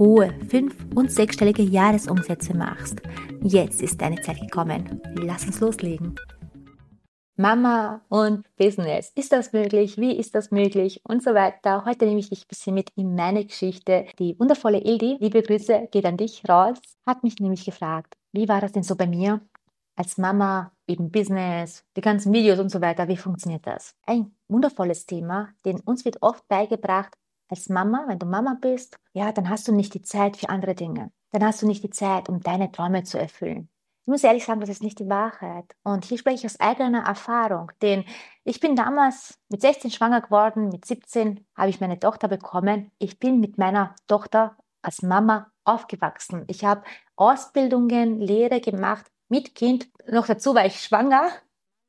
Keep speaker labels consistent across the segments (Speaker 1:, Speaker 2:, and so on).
Speaker 1: hohe fünf- und sechsstellige Jahresumsätze machst. Jetzt ist deine Zeit gekommen. Lass uns loslegen. Mama und Business. Ist das möglich? Wie ist das möglich? Und so weiter. Heute nehme ich dich ein bisschen mit in meine Geschichte. Die wundervolle Ildi, liebe Grüße, geht an dich raus, hat mich nämlich gefragt, wie war das denn so bei mir? Als Mama, eben Business, die ganzen Videos und so weiter, wie funktioniert das? Ein wundervolles Thema, denn uns wird oft beigebracht, als Mama, wenn du Mama bist, ja, dann hast du nicht die Zeit für andere Dinge. Dann hast du nicht die Zeit, um deine Träume zu erfüllen. Ich muss ehrlich sagen, das ist nicht die Wahrheit. Und hier spreche ich aus eigener Erfahrung, denn ich bin damals mit 16 schwanger geworden, mit 17 habe ich meine Tochter bekommen. Ich bin mit meiner Tochter als Mama aufgewachsen. Ich habe Ausbildungen, Lehre gemacht mit Kind. Noch dazu war ich schwanger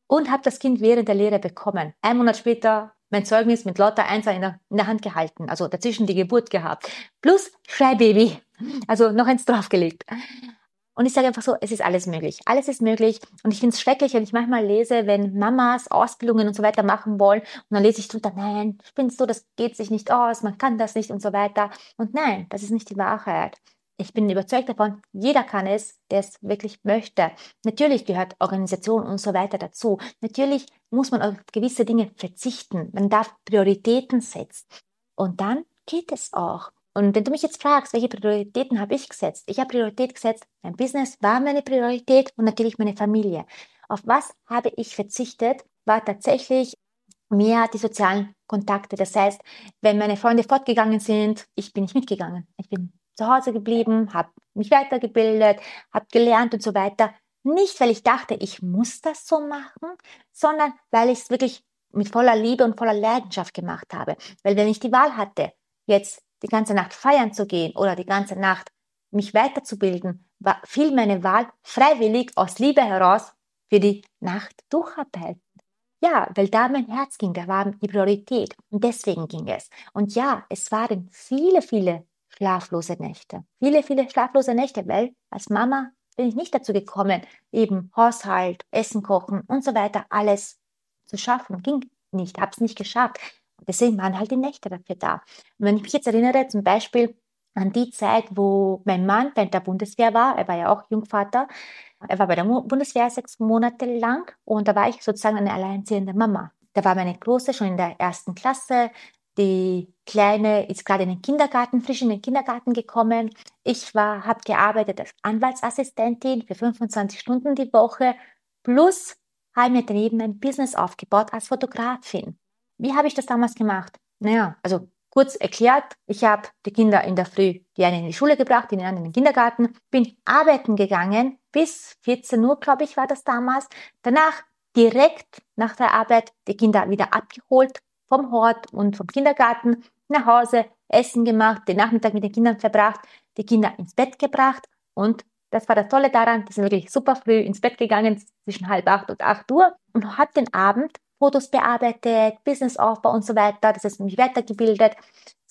Speaker 1: und habe das Kind während der Lehre bekommen. Ein Monat später mein Zeugnis mit lauter Einser in der, in der Hand gehalten, also dazwischen die Geburt gehabt. Plus Schreibaby, also noch eins draufgelegt. Und ich sage einfach so, es ist alles möglich. Alles ist möglich. Und ich finde es schrecklich, wenn ich manchmal lese, wenn Mamas Ausbildungen und so weiter machen wollen. Und dann lese ich drunter, nein, spinnst du, das geht sich nicht aus, man kann das nicht und so weiter. Und nein, das ist nicht die Wahrheit. Ich bin überzeugt davon, jeder kann es, der es wirklich möchte. Natürlich gehört Organisation und so weiter dazu. Natürlich muss man auf gewisse Dinge verzichten. Man darf Prioritäten setzen. Und dann geht es auch. Und wenn du mich jetzt fragst, welche Prioritäten habe ich gesetzt? Ich habe Priorität gesetzt, mein Business war meine Priorität und natürlich meine Familie. Auf was habe ich verzichtet? War tatsächlich mehr die sozialen Kontakte. Das heißt, wenn meine Freunde fortgegangen sind, ich bin nicht mitgegangen. Ich bin zu Hause geblieben, habe mich weitergebildet, habe gelernt und so weiter. Nicht, weil ich dachte, ich muss das so machen, sondern weil ich es wirklich mit voller Liebe und voller Leidenschaft gemacht habe. Weil wenn ich die Wahl hatte, jetzt die ganze Nacht feiern zu gehen oder die ganze Nacht mich weiterzubilden, war, fiel meine Wahl freiwillig aus Liebe heraus für die Nacht durcharbeiten. Ja, weil da mein Herz ging, da war die Priorität und deswegen ging es. Und ja, es waren viele, viele schlaflose Nächte. Viele, viele schlaflose Nächte, weil als Mama bin ich nicht dazu gekommen, eben Haushalt, Essen kochen und so weiter alles zu schaffen. Ging nicht, habe es nicht geschafft. Deswegen waren halt die Nächte dafür da. Und wenn ich mich jetzt erinnere, zum Beispiel an die Zeit, wo mein Mann bei der Bundeswehr war, er war ja auch Jungvater, er war bei der Bundeswehr sechs Monate lang und da war ich sozusagen eine alleinziehende Mama. Da war meine Große schon in der ersten Klasse, die Kleine ist gerade in den Kindergarten, frisch in den Kindergarten gekommen. Ich habe gearbeitet als Anwaltsassistentin für 25 Stunden die Woche plus habe mir daneben ein Business aufgebaut als Fotografin. Wie habe ich das damals gemacht? Naja, also kurz erklärt, ich habe die Kinder in der Früh, die eine in die Schule gebracht, die anderen in den Kindergarten, bin arbeiten gegangen, bis 14 Uhr, glaube ich, war das damals. Danach direkt nach der Arbeit die Kinder wieder abgeholt, vom Hort und vom Kindergarten nach Hause, Essen gemacht, den Nachmittag mit den Kindern verbracht, die Kinder ins Bett gebracht. Und das war das Tolle daran, die sind wirklich super früh ins Bett gegangen, zwischen halb acht und acht Uhr und hat den Abend Fotos bearbeitet, Businessaufbau und so weiter, das ist mich weitergebildet,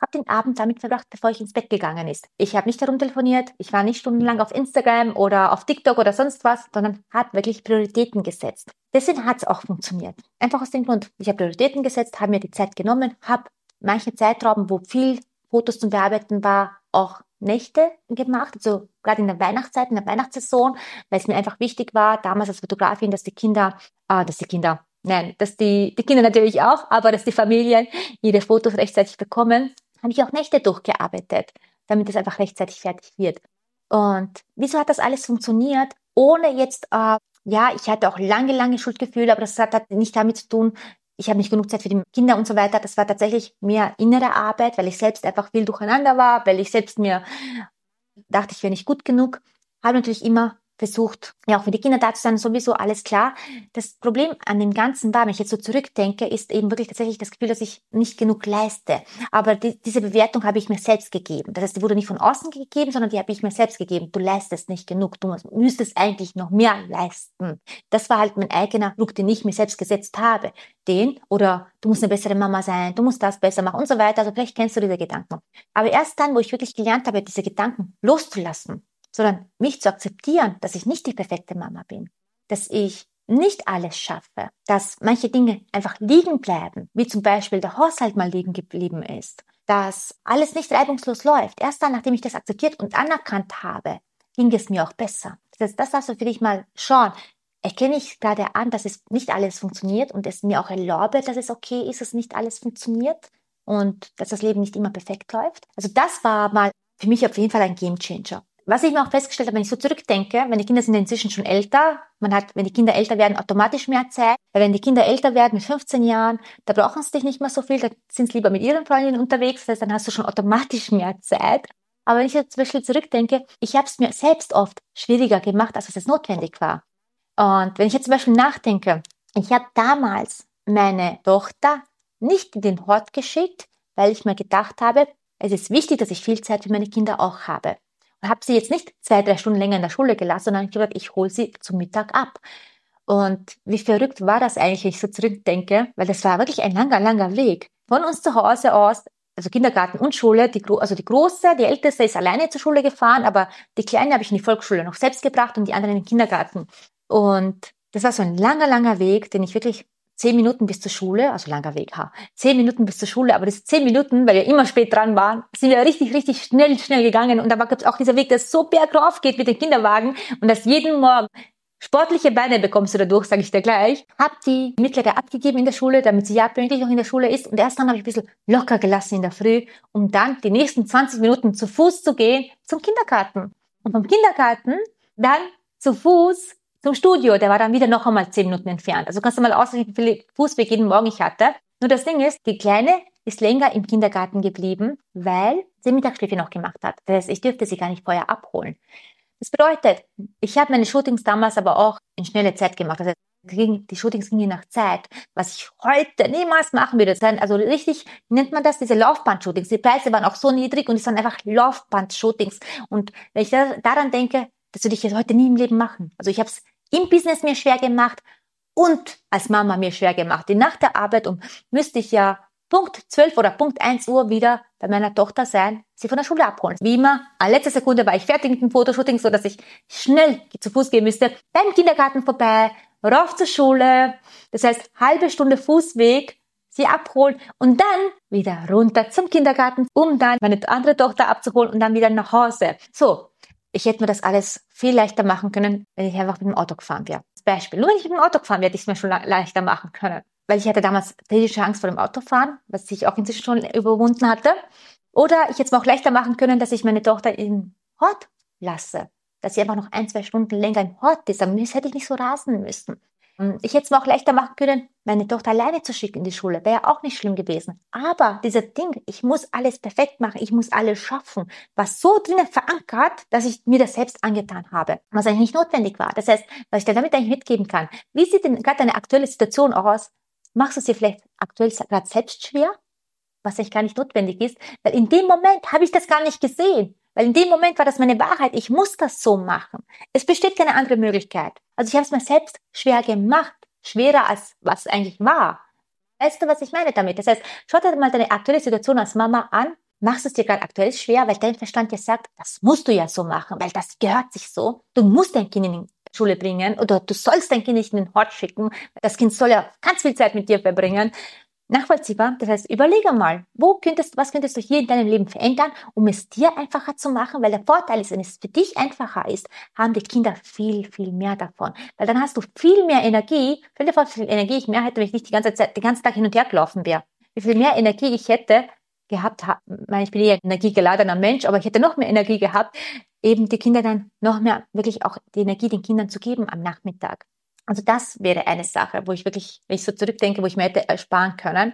Speaker 1: habe den Abend damit verbracht, bevor ich ins Bett gegangen ist. Ich habe nicht herumtelefoniert, ich war nicht stundenlang auf Instagram oder auf TikTok oder sonst was, sondern habe wirklich Prioritäten gesetzt. Deswegen hat es auch funktioniert. Einfach aus dem Grund, ich habe Prioritäten gesetzt, habe mir die Zeit genommen, habe manche Zeitraum, wo viel Fotos zum Bearbeiten war, auch Nächte gemacht, also gerade in der Weihnachtszeit, in der Weihnachtssaison, weil es mir einfach wichtig war, damals als Fotografin, dass die Kinder, ah, dass die Kinder, nein, dass die, die Kinder natürlich auch, aber dass die Familien ihre Fotos rechtzeitig bekommen, habe ich auch Nächte durchgearbeitet, damit es einfach rechtzeitig fertig wird. Und wieso hat das alles funktioniert, ohne jetzt, äh, ja, ich hatte auch lange, lange Schuldgefühle, aber das hat, hat nicht damit zu tun, ich habe nicht genug Zeit für die Kinder und so weiter. Das war tatsächlich mehr innere Arbeit, weil ich selbst einfach viel durcheinander war, weil ich selbst mir dachte, ich wäre nicht gut genug. Habe natürlich immer versucht, ja auch für die Kinder da zu sein, sowieso alles klar. Das Problem an dem Ganzen war, wenn ich jetzt so zurückdenke, ist eben wirklich tatsächlich das Gefühl, dass ich nicht genug leiste. Aber die, diese Bewertung habe ich mir selbst gegeben. Das heißt, die wurde nicht von außen gegeben, sondern die habe ich mir selbst gegeben. Du leistest nicht genug, du müsstest eigentlich noch mehr leisten. Das war halt mein eigener Druck, den ich mir selbst gesetzt habe. Den oder du musst eine bessere Mama sein, du musst das besser machen und so weiter. Also vielleicht kennst du diese Gedanken. Aber erst dann, wo ich wirklich gelernt habe, diese Gedanken loszulassen, sondern mich zu akzeptieren, dass ich nicht die perfekte Mama bin, dass ich nicht alles schaffe, dass manche Dinge einfach liegen bleiben, wie zum Beispiel der Haushalt mal liegen geblieben ist, dass alles nicht reibungslos läuft. Erst dann, nachdem ich das akzeptiert und anerkannt habe, ging es mir auch besser. Das, das darfst du für dich mal schauen. Erkenne ich gerade an, dass es nicht alles funktioniert und es mir auch erlaube, dass es okay ist, dass nicht alles funktioniert und dass das Leben nicht immer perfekt läuft. Also das war mal für mich auf jeden Fall ein Game Changer. Was ich mir auch festgestellt habe, wenn ich so zurückdenke, die Kinder sind inzwischen schon älter, man hat, wenn die Kinder älter werden, automatisch mehr Zeit. Weil wenn die Kinder älter werden mit 15 Jahren, da brauchen sie dich nicht mehr so viel, da sind sie lieber mit ihren Freundinnen unterwegs, das heißt, dann hast du schon automatisch mehr Zeit. Aber wenn ich jetzt zum Beispiel zurückdenke, ich habe es mir selbst oft schwieriger gemacht, als es notwendig war. Und wenn ich jetzt zum Beispiel nachdenke, ich habe damals meine Tochter nicht in den Hort geschickt, weil ich mir gedacht habe, es ist wichtig, dass ich viel Zeit für meine Kinder auch habe habe sie jetzt nicht zwei, drei Stunden länger in der Schule gelassen, sondern ich gesagt, ich hole sie zum Mittag ab. Und wie verrückt war das eigentlich, wenn ich so zurückdenke, weil das war wirklich ein langer, langer Weg. Von uns zu Hause aus, also Kindergarten und Schule, die, also die große, die älteste ist alleine zur Schule gefahren, aber die kleine habe ich in die Volksschule noch selbst gebracht und die anderen in den Kindergarten. Und das war so ein langer, langer Weg, den ich wirklich zehn Minuten bis zur Schule, also langer Weg, ha, zehn Minuten bis zur Schule, aber diese zehn Minuten, weil wir immer spät dran waren, sind wir richtig, richtig schnell, schnell gegangen und da gibt es auch dieser Weg, der so bergauf geht mit dem Kinderwagen und das jeden Morgen Sportliche Beine bekommst du dadurch, sage ich dir gleich. Hab die mittlere abgegeben in der Schule, damit sie ja pünktlich auch in der Schule ist. Und erst dann habe ich ein bisschen locker gelassen in der Früh, um dann die nächsten 20 Minuten zu Fuß zu gehen zum Kindergarten. Und vom Kindergarten dann zu Fuß zum Studio, der war dann wieder noch einmal zehn Minuten entfernt. Also kannst du mal ausrechnen, wie viel Fußweg jeden Morgen ich hatte. Nur das Ding ist, die Kleine ist länger im Kindergarten geblieben, weil sie Mittagsschläfe noch gemacht hat. Das heißt, ich dürfte sie gar nicht vorher abholen. Das bedeutet, ich habe meine Shootings damals aber auch in schnelle Zeit gemacht. Das heißt, die Shootings gingen nach Zeit, was ich heute niemals machen würde. Also richtig, nennt man das, diese Laufband-Shootings. Die Preise waren auch so niedrig und es waren einfach Laufband-Shootings. Und wenn ich daran denke, das würde ich jetzt heute nie im Leben machen. Also ich habe es im Business mir schwer gemacht und als Mama mir schwer gemacht. Die nach der Arbeit um müsste ich ja Punkt 12 oder Punkt 1 Uhr wieder bei meiner Tochter sein, sie von der Schule abholen. Wie immer, an letzter Sekunde war ich fertig mit dem Fotoshooting, so dass ich schnell zu Fuß gehen müsste, beim Kindergarten vorbei, rauf zur Schule. Das heißt, halbe Stunde Fußweg, sie abholen und dann wieder runter zum Kindergarten, um dann meine andere Tochter abzuholen und dann wieder nach Hause. So, ich hätte mir das alles viel leichter machen können, wenn ich einfach mit dem Auto gefahren wäre. Beispiel. Nur wenn ich mit dem Auto gefahren wäre, hätte ich es mir schon leichter machen können. Weil ich hatte damals tätische Angst vor dem Autofahren, was ich auch inzwischen schon überwunden hatte. Oder ich hätte es mir auch leichter machen können, dass ich meine Tochter im Hort lasse. Dass sie einfach noch ein, zwei Stunden länger im Hort ist. Das hätte ich nicht so rasen müssen. Ähm, ich hätte es mir auch leichter machen können, meine Tochter alleine zu schicken in die Schule. Wäre ja auch nicht schlimm gewesen. Aber dieser Ding, ich muss alles perfekt machen, ich muss alles schaffen, war so drinnen verankert, dass ich mir das selbst angetan habe. Was eigentlich nicht notwendig war. Das heißt, was ich dir damit eigentlich mitgeben kann, wie sieht denn gerade deine aktuelle Situation aus? Machst du es dir vielleicht aktuell gerade selbst schwer? Was eigentlich gar nicht notwendig ist, weil in dem Moment habe ich das gar nicht gesehen. Weil in dem Moment war das meine Wahrheit. Ich muss das so machen. Es besteht keine andere Möglichkeit. Also ich habe es mir selbst schwer gemacht. Schwerer als was eigentlich war. Weißt du, was ich meine damit? Das heißt, schau dir mal deine aktuelle Situation als Mama an. Machst es dir gerade aktuell schwer, weil dein Verstand dir sagt, das musst du ja so machen, weil das gehört sich so. Du musst dein Kind in die Schule bringen oder du sollst dein Kind nicht in den Hort schicken. Das Kind soll ja ganz viel Zeit mit dir verbringen nachvollziehbar. Das heißt, überlege mal, wo könntest, was könntest du hier in deinem Leben verändern, um es dir einfacher zu machen, weil der Vorteil ist, wenn es für dich einfacher ist, haben die Kinder viel, viel mehr davon. Weil dann hast du viel mehr Energie. Stell dir vor, wie viel Energie ich mehr hätte, wenn ich nicht die ganze Zeit, den ganzen Tag hin und her gelaufen wäre. Wie viel mehr Energie ich hätte gehabt, ich bin eher energiegeladener Mensch, aber ich hätte noch mehr Energie gehabt, eben die Kinder dann noch mehr, wirklich auch die Energie den Kindern zu geben am Nachmittag. Also das wäre eine Sache, wo ich wirklich, wenn ich so zurückdenke, wo ich mir hätte ersparen können.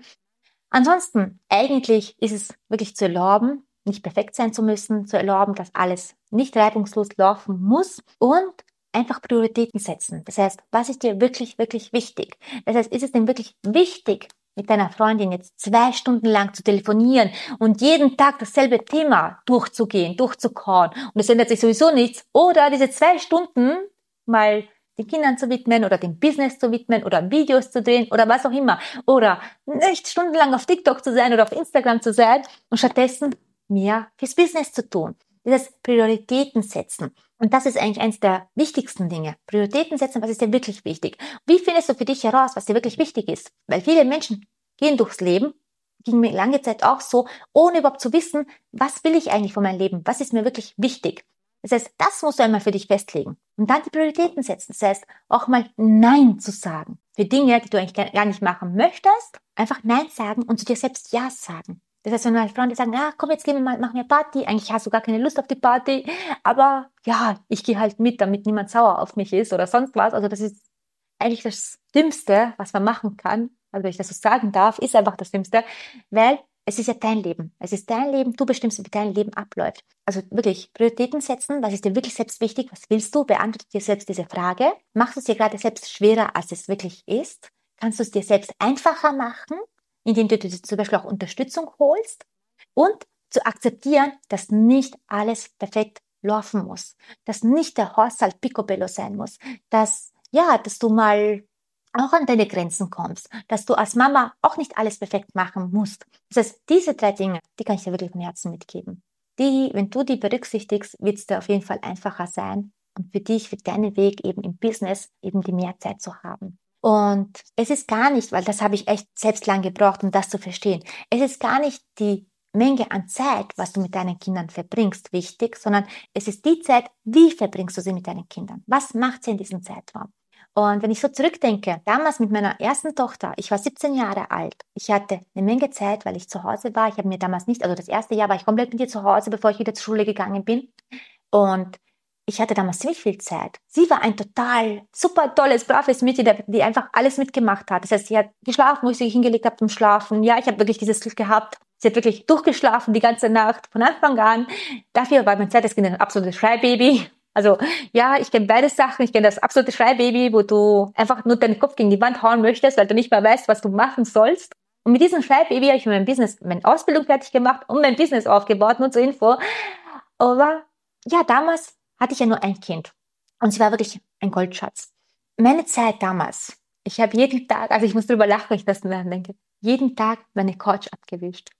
Speaker 1: Ansonsten, eigentlich ist es wirklich zu erlauben, nicht perfekt sein zu müssen, zu erlauben, dass alles nicht reibungslos laufen muss und einfach Prioritäten setzen. Das heißt, was ist dir wirklich, wirklich wichtig? Das heißt, ist es denn wirklich wichtig, mit deiner Freundin jetzt zwei Stunden lang zu telefonieren und jeden Tag dasselbe Thema durchzugehen, durchzukauen und es ändert sich sowieso nichts oder diese zwei Stunden mal den Kindern zu widmen oder dem Business zu widmen oder Videos zu drehen oder was auch immer oder nicht stundenlang auf TikTok zu sein oder auf Instagram zu sein und stattdessen mehr fürs Business zu tun. Heißt, Prioritäten setzen. Und das ist eigentlich eines der wichtigsten Dinge. Prioritäten setzen, was ist dir wirklich wichtig? Wie findest du für dich heraus, was dir wirklich wichtig ist? Weil viele Menschen gehen durchs Leben, ging mir lange Zeit auch so, ohne überhaupt zu wissen, was will ich eigentlich von meinem Leben? Was ist mir wirklich wichtig? Das heißt, das musst du einmal für dich festlegen und dann die Prioritäten setzen. Das heißt, auch mal Nein zu sagen. Für Dinge, die du eigentlich gar nicht machen möchtest, einfach Nein sagen und zu dir selbst Ja sagen. Das heißt, wenn meine Freunde sagen, ja, komm, jetzt gehen wir mal, machen wir Party. Eigentlich hast du gar keine Lust auf die Party. Aber ja, ich gehe halt mit, damit niemand sauer auf mich ist oder sonst was. Also das ist eigentlich das Dümmste, was man machen kann. Also wenn ich das so sagen darf, ist einfach das Dümmste. Weil es ist ja dein Leben. Es ist dein Leben. Du bestimmst, wie dein Leben abläuft. Also wirklich Prioritäten setzen. Was ist dir wirklich selbst wichtig? Was willst du? Beantworte dir selbst diese Frage. Machst du es dir gerade selbst schwerer, als es wirklich ist? Kannst du es dir selbst einfacher machen, indem du dir zum Beispiel auch Unterstützung holst? Und zu akzeptieren, dass nicht alles perfekt laufen muss. Dass nicht der Haushalt picobello sein muss. Dass, ja, dass du mal auch an deine Grenzen kommst, dass du als Mama auch nicht alles perfekt machen musst. Das heißt, diese drei Dinge, die kann ich dir wirklich vom Herzen mitgeben. Die, wenn du die berücksichtigst, wird es dir auf jeden Fall einfacher sein und für dich, für deinen Weg eben im Business eben die mehr Zeit zu haben. Und es ist gar nicht, weil das habe ich echt selbst lang gebraucht, um das zu verstehen. Es ist gar nicht die Menge an Zeit, was du mit deinen Kindern verbringst, wichtig, sondern es ist die Zeit, wie verbringst du sie mit deinen Kindern? Was macht sie in diesem Zeitraum? Und wenn ich so zurückdenke, damals mit meiner ersten Tochter, ich war 17 Jahre alt. Ich hatte eine Menge Zeit, weil ich zu Hause war. Ich habe mir damals nicht, also das erste Jahr war ich komplett mit ihr zu Hause, bevor ich wieder zur Schule gegangen bin. Und ich hatte damals ziemlich viel Zeit. Sie war ein total super tolles, braves Mädchen, die einfach alles mitgemacht hat. Das heißt, sie hat geschlafen, wo ich sie hingelegt habe zum Schlafen. Ja, ich habe wirklich dieses Glück gehabt. Sie hat wirklich durchgeschlafen die ganze Nacht von Anfang an. Dafür war mein zweites Kind ein absolutes Schreibaby. Also ja, ich kenne beide Sachen. Ich kenne das absolute Schreibaby, wo du einfach nur deinen Kopf gegen die Wand hauen möchtest, weil du nicht mehr weißt, was du machen sollst. Und mit diesem Schreibaby habe ich mein Business, meine Ausbildung fertig gemacht und mein Business aufgebaut, nur zur Info. Aber ja, damals hatte ich ja nur ein Kind. Und sie war wirklich ein Goldschatz. Meine Zeit damals, ich habe jeden Tag, also ich muss drüber lachen, wenn ich das denke, jeden Tag meine Couch abgewischt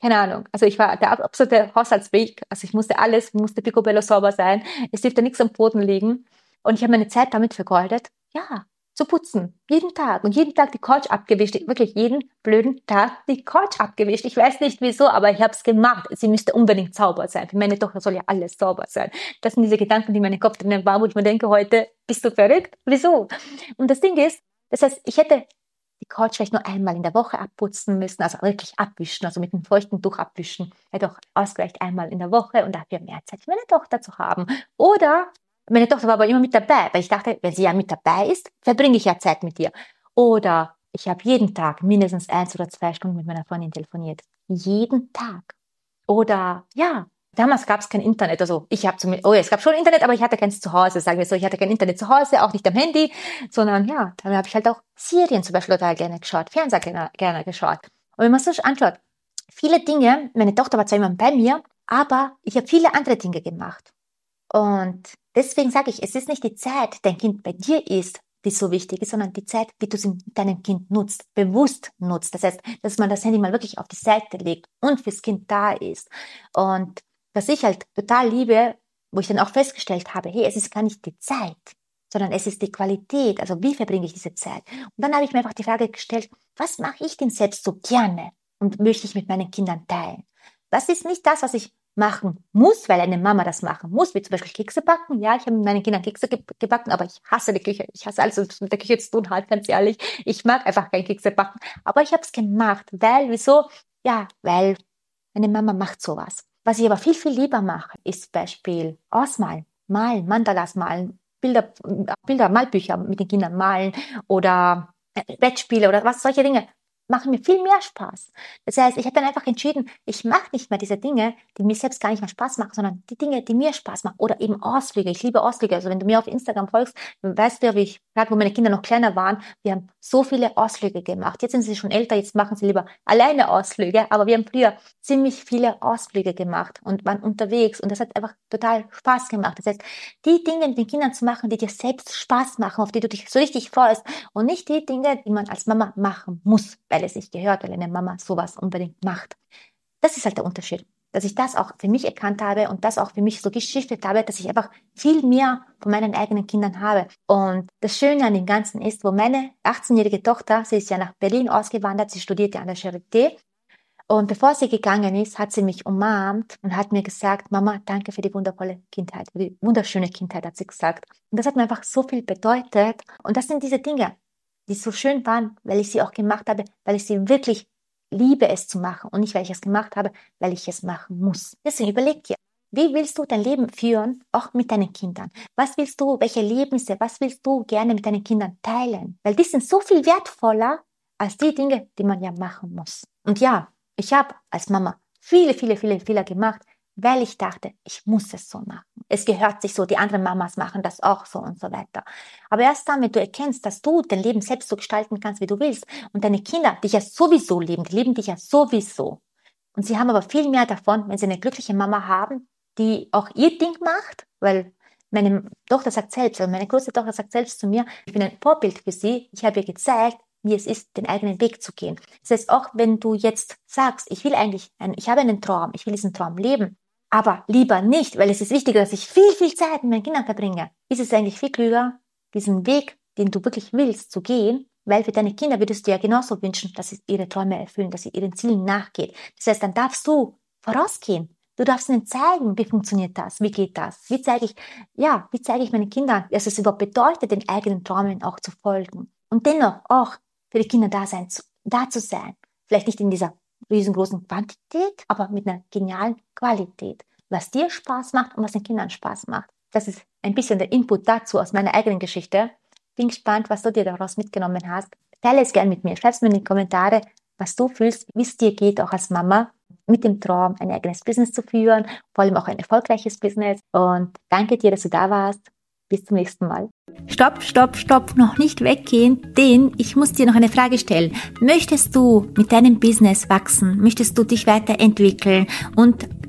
Speaker 1: keine Ahnung. Also ich war der absolute Haushaltsweg. Also ich musste alles, musste picobello sauber sein. Es durfte nichts am Boden liegen. Und ich habe meine Zeit damit vergeudet, ja, zu putzen. Jeden Tag. Und jeden Tag die Couch abgewischt. Wirklich jeden blöden Tag die Couch abgewischt. Ich weiß nicht wieso, aber ich habe es gemacht. Sie müsste unbedingt sauber sein. Für meine Tochter soll ja alles sauber sein. Das sind diese Gedanken, die in Kopf drinnen waren, wo ich mir denke, heute bist du verrückt? Wieso? Und das Ding ist, das heißt, ich hätte die Couch vielleicht nur einmal in der Woche abputzen müssen, also wirklich abwischen, also mit einem feuchten Tuch abwischen, hätte auch ausgereicht einmal in der Woche und dafür mehr Zeit für meine Tochter zu haben. Oder meine Tochter war aber immer mit dabei, weil ich dachte, wenn sie ja mit dabei ist, verbringe ich ja Zeit mit ihr. Oder ich habe jeden Tag mindestens eins oder zwei Stunden mit meiner Freundin telefoniert. Jeden Tag. Oder ja, damals gab es kein Internet. Also ich habe zumindest, oh ja, es gab schon Internet, aber ich hatte keins zu Hause, sagen wir so. Ich hatte kein Internet zu Hause, auch nicht am Handy, sondern ja, da habe ich halt auch Serien zum Beispiel total gerne geschaut, Fernseher gerne, gerne geschaut. Und wenn man sich anschaut, viele Dinge, meine Tochter war zwar immer bei mir, aber ich habe viele andere Dinge gemacht. Und deswegen sage ich, es ist nicht die Zeit, dein Kind bei dir ist, die so wichtig ist, sondern die Zeit, wie du sie mit deinem Kind nutzt, bewusst nutzt. Das heißt, dass man das Handy mal wirklich auf die Seite legt und fürs Kind da ist. Und was ich halt total liebe, wo ich dann auch festgestellt habe, hey, es ist gar nicht die Zeit, sondern es ist die Qualität, also wie verbringe ich diese Zeit? Und dann habe ich mir einfach die Frage gestellt, was mache ich denn selbst so gerne und möchte ich mit meinen Kindern teilen? Das ist nicht das, was ich machen muss, weil eine Mama das machen muss, wie zum Beispiel Kekse backen. Ja, ich habe mit meinen Kindern Kekse gebacken, aber ich hasse die Küche. Ich hasse alles, was mit der Küche zu tun hat, ganz ehrlich. Ich mag einfach kein Kekse backen. Aber ich habe es gemacht, weil, wieso? Ja, weil eine Mama macht sowas. Was ich aber viel, viel lieber mache, ist Beispiel ausmalen, malen, Mandalas malen, Bilder, Bilder, Malbücher mit den Kindern malen oder Brettspiele oder was, solche Dinge. Machen mir viel mehr Spaß. Das heißt, ich habe dann einfach entschieden, ich mache nicht mehr diese Dinge, die mir selbst gar nicht mehr Spaß machen, sondern die Dinge, die mir Spaß machen. Oder eben Ausflüge. Ich liebe Ausflüge. Also wenn du mir auf Instagram folgst, dann weißt du ja, wie ich, gerade wo meine Kinder noch kleiner waren, wir haben so viele Ausflüge gemacht. Jetzt sind sie schon älter, jetzt machen sie lieber alleine Ausflüge. Aber wir haben früher ziemlich viele Ausflüge gemacht und waren unterwegs. Und das hat einfach total Spaß gemacht. Das heißt, die Dinge mit den Kindern zu machen, die dir selbst Spaß machen, auf die du dich so richtig freust und nicht die Dinge, die man als Mama machen muss, weil es sich gehört, weil eine Mama sowas unbedingt macht. Das ist halt der Unterschied, dass ich das auch für mich erkannt habe und das auch für mich so geschiftet habe, dass ich einfach viel mehr von meinen eigenen Kindern habe. Und das Schöne an dem Ganzen ist, wo meine 18-jährige Tochter, sie ist ja nach Berlin ausgewandert, sie studierte an der Charité und bevor sie gegangen ist, hat sie mich umarmt und hat mir gesagt, Mama, danke für die wundervolle Kindheit, für die wunderschöne Kindheit, hat sie gesagt. Und das hat mir einfach so viel bedeutet. Und das sind diese Dinge, die so schön waren, weil ich sie auch gemacht habe, weil ich sie wirklich liebe, es zu machen und nicht, weil ich es gemacht habe, weil ich es machen muss. Deswegen überleg dir, wie willst du dein Leben führen, auch mit deinen Kindern? Was willst du, welche Erlebnisse, was willst du gerne mit deinen Kindern teilen? Weil die sind so viel wertvoller als die Dinge, die man ja machen muss. Und ja, ich habe als Mama viele, viele, viele Fehler gemacht, weil ich dachte, ich muss es so machen. Es gehört sich so, die anderen Mamas machen das auch so und so weiter. Aber erst dann, wenn du erkennst, dass du dein Leben selbst so gestalten kannst, wie du willst, und deine Kinder dich ja sowieso leben, die leben dich ja sowieso. Und sie haben aber viel mehr davon, wenn sie eine glückliche Mama haben, die auch ihr Ding macht, weil meine Tochter sagt selbst, also meine große Tochter sagt selbst zu mir, ich bin ein Vorbild für sie. Ich habe ihr gezeigt, wie es ist, den eigenen Weg zu gehen. Das heißt, auch wenn du jetzt sagst, ich will eigentlich, einen, ich habe einen Traum, ich will diesen Traum leben, aber lieber nicht, weil es ist wichtiger, dass ich viel, viel Zeit mit meinen Kindern verbringe, ist es eigentlich viel klüger, diesen Weg, den du wirklich willst, zu gehen, weil für deine Kinder würdest du ja genauso wünschen, dass sie ihre Träume erfüllen, dass sie ihren Zielen nachgeht. Das heißt, dann darfst du vorausgehen. Du darfst ihnen zeigen, wie funktioniert das, wie geht das, wie zeige ich, ja, wie zeige ich meinen Kindern, dass es überhaupt bedeutet, den eigenen Träumen auch zu folgen. Und dennoch auch für die Kinder da sein, da zu sein. Vielleicht nicht in dieser riesengroßen Quantität, aber mit einer genialen Qualität. Was dir Spaß macht und was den Kindern Spaß macht. Das ist ein bisschen der Input dazu aus meiner eigenen Geschichte. Bin gespannt, was du dir daraus mitgenommen hast. Teile es gern mit mir. Schreib es mir in die Kommentare, was du fühlst, wie es dir geht, auch als Mama, mit dem Traum, ein eigenes Business zu führen, vor allem auch ein erfolgreiches Business. Und danke dir, dass du da warst. Bis zum nächsten Mal.
Speaker 2: Stopp, stopp, stopp, noch nicht weggehen, denn ich muss dir noch eine Frage stellen. Möchtest du mit deinem Business wachsen? Möchtest du dich weiterentwickeln und